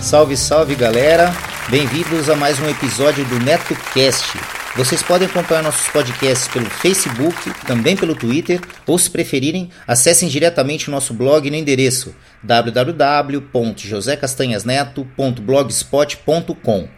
Salve, salve galera! Bem-vindos a mais um episódio do NetoCast. Vocês podem acompanhar nossos podcasts pelo Facebook, também pelo Twitter, ou se preferirem, acessem diretamente o nosso blog no endereço www.josecastanhasneto.blogspot.com.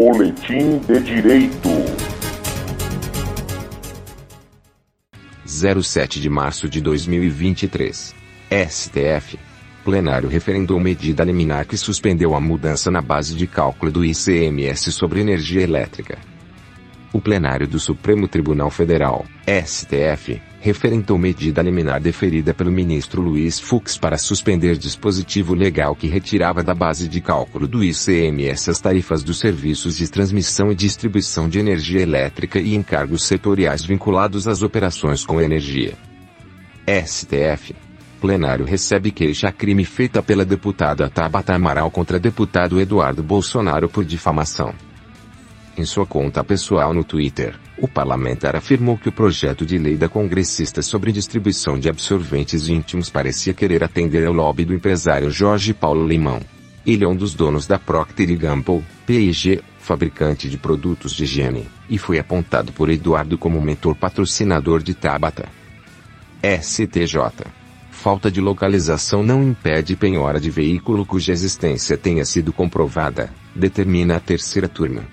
Boletim de Direito. 07 de março de 2023. STF. Plenário referendou medida liminar que suspendeu a mudança na base de cálculo do ICMS sobre energia elétrica. O plenário do Supremo Tribunal Federal, STF, referendou medida liminar deferida pelo ministro Luiz Fux para suspender dispositivo legal que retirava da base de cálculo do ICMS as tarifas dos serviços de transmissão e distribuição de energia elétrica e encargos setoriais vinculados às operações com energia. STF. Plenário recebe queixa-crime feita pela deputada Tabata Amaral contra deputado Eduardo Bolsonaro por difamação. Em sua conta pessoal no Twitter, o parlamentar afirmou que o projeto de lei da congressista sobre distribuição de absorventes íntimos parecia querer atender ao lobby do empresário Jorge Paulo Limão. Ele é um dos donos da Procter Gamble, P&G, fabricante de produtos de higiene, e foi apontado por Eduardo como mentor patrocinador de Tabata. STJ. Falta de localização não impede penhora de veículo cuja existência tenha sido comprovada, determina a terceira turma.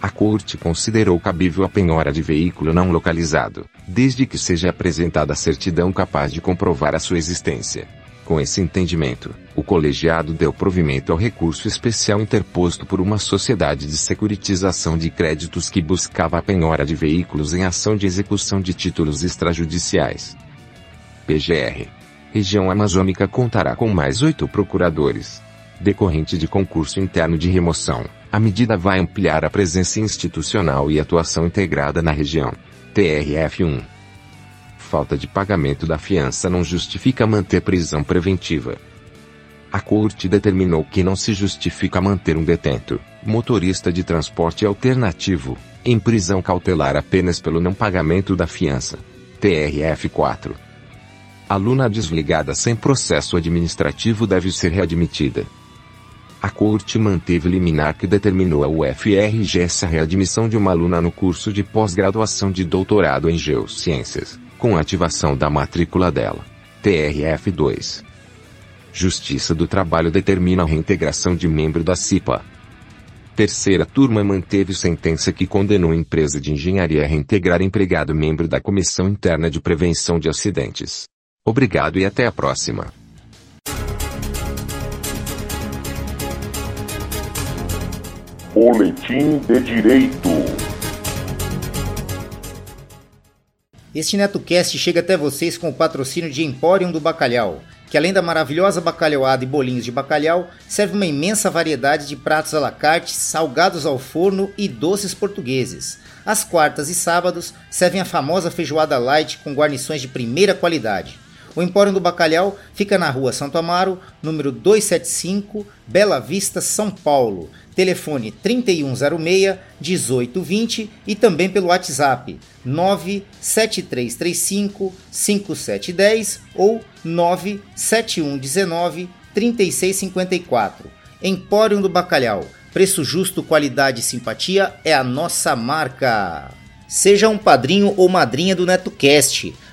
A Corte considerou cabível a penhora de veículo não localizado, desde que seja apresentada a certidão capaz de comprovar a sua existência. Com esse entendimento, o colegiado deu provimento ao recurso especial interposto por uma sociedade de securitização de créditos que buscava a penhora de veículos em ação de execução de títulos extrajudiciais. PGR. Região Amazônica contará com mais oito procuradores. Decorrente de concurso interno de remoção, a medida vai ampliar a presença institucional e atuação integrada na região. TRF1. Falta de pagamento da fiança não justifica manter prisão preventiva. A Corte determinou que não se justifica manter um detento, motorista de transporte alternativo, em prisão cautelar apenas pelo não pagamento da fiança. TRF4. Aluna desligada sem processo administrativo deve ser readmitida. A Corte manteve liminar que determinou a UFRGS a readmissão de uma aluna no curso de pós-graduação de doutorado em Geociências, com ativação da matrícula dela. TRF2. Justiça do Trabalho determina a reintegração de membro da CIPA. Terceira turma manteve sentença que condenou empresa de engenharia a reintegrar empregado membro da Comissão Interna de Prevenção de Acidentes. Obrigado e até a próxima. Boletim de Direito. Este NetoCast chega até vocês com o patrocínio de Emporium do Bacalhau, que além da maravilhosa bacalhauada e bolinhos de bacalhau, serve uma imensa variedade de pratos à la carte, salgados ao forno e doces portugueses. Às quartas e sábados, servem a famosa feijoada light com guarnições de primeira qualidade. O Empório do Bacalhau fica na rua Santo Amaro, número 275, Bela Vista, São Paulo. Telefone 3106 1820 e também pelo WhatsApp 97335 5710 ou 97119 3654. Empório do Bacalhau. Preço justo, qualidade e simpatia é a nossa marca. Seja um padrinho ou madrinha do NetoCast.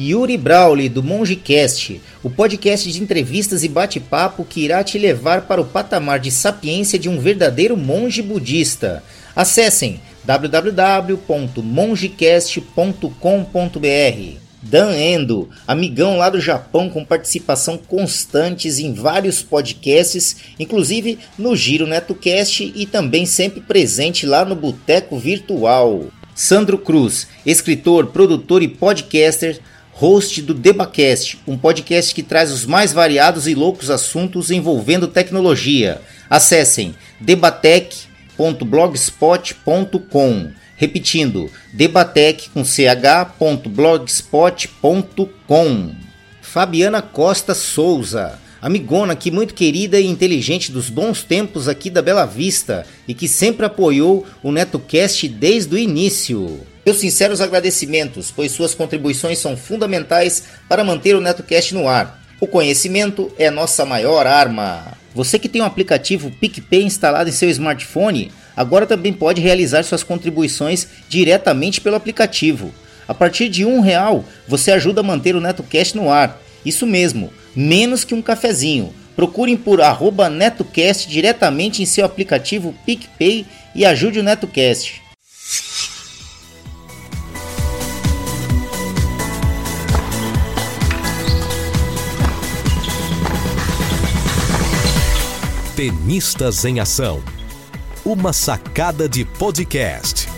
Yuri Brawley, do MongeCast, o podcast de entrevistas e bate-papo que irá te levar para o patamar de sapiência de um verdadeiro monge budista. Acessem www.mongecast.com.br. Dan Endo, amigão lá do Japão com participação constantes em vários podcasts, inclusive no Giro NetoCast e também sempre presente lá no Boteco Virtual. Sandro Cruz, escritor, produtor e podcaster, host do Debacast, um podcast que traz os mais variados e loucos assuntos envolvendo tecnologia. Acessem debatec.blogspot.com. Repetindo, debatec com ch.blogspot.com. Fabiana Costa Souza amigona que muito querida e inteligente dos bons tempos aqui da Bela Vista e que sempre apoiou o NetoCast desde o início. Meus sinceros agradecimentos, pois suas contribuições são fundamentais para manter o NetoCast no ar. O conhecimento é nossa maior arma. Você que tem o um aplicativo PicPay instalado em seu smartphone, agora também pode realizar suas contribuições diretamente pelo aplicativo. A partir de um real, você ajuda a manter o NetoCast no ar. Isso mesmo, menos que um cafezinho. Procurem por NetoCast diretamente em seu aplicativo PicPay e ajude o NetoCast. Tenistas em Ação. Uma sacada de podcast.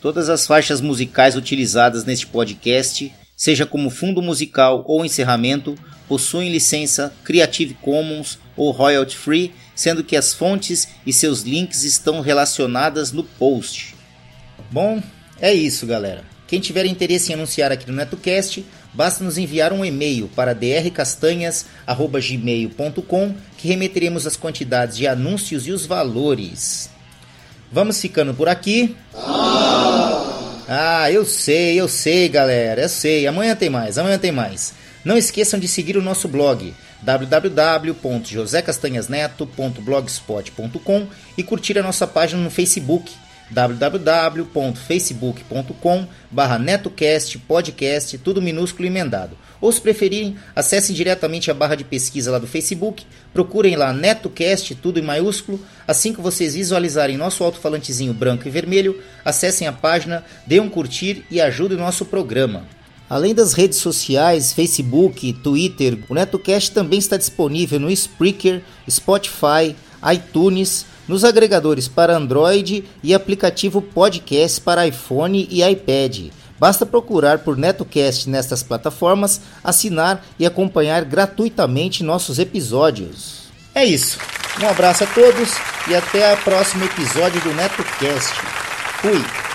Todas as faixas musicais utilizadas neste podcast, seja como fundo musical ou encerramento, possuem licença Creative Commons ou royalty free, sendo que as fontes e seus links estão relacionadas no post. Bom, é isso, galera. Quem tiver interesse em anunciar aqui no NetoCast, basta nos enviar um e-mail para drcastanhas@gmail.com que remeteremos as quantidades de anúncios e os valores. Vamos ficando por aqui. Ah, eu sei, eu sei, galera, eu sei. Amanhã tem mais, amanhã tem mais. Não esqueçam de seguir o nosso blog www.josecastanhasneto.blogspot.com e curtir a nossa página no Facebook www.facebook.com barra netocast podcast, tudo minúsculo e emendado. Ou se preferirem, acessem diretamente a barra de pesquisa lá do Facebook, procurem lá NetoCast, tudo em maiúsculo. Assim que vocês visualizarem nosso alto-falantezinho branco e vermelho, acessem a página, dêem um curtir e ajudem o nosso programa. Além das redes sociais, Facebook, Twitter, o NetoCast também está disponível no Spreaker, Spotify, iTunes, nos agregadores para Android e aplicativo podcast para iPhone e iPad. Basta procurar por NetoCast nestas plataformas, assinar e acompanhar gratuitamente nossos episódios. É isso. Um abraço a todos e até o próximo episódio do NetoCast. Fui!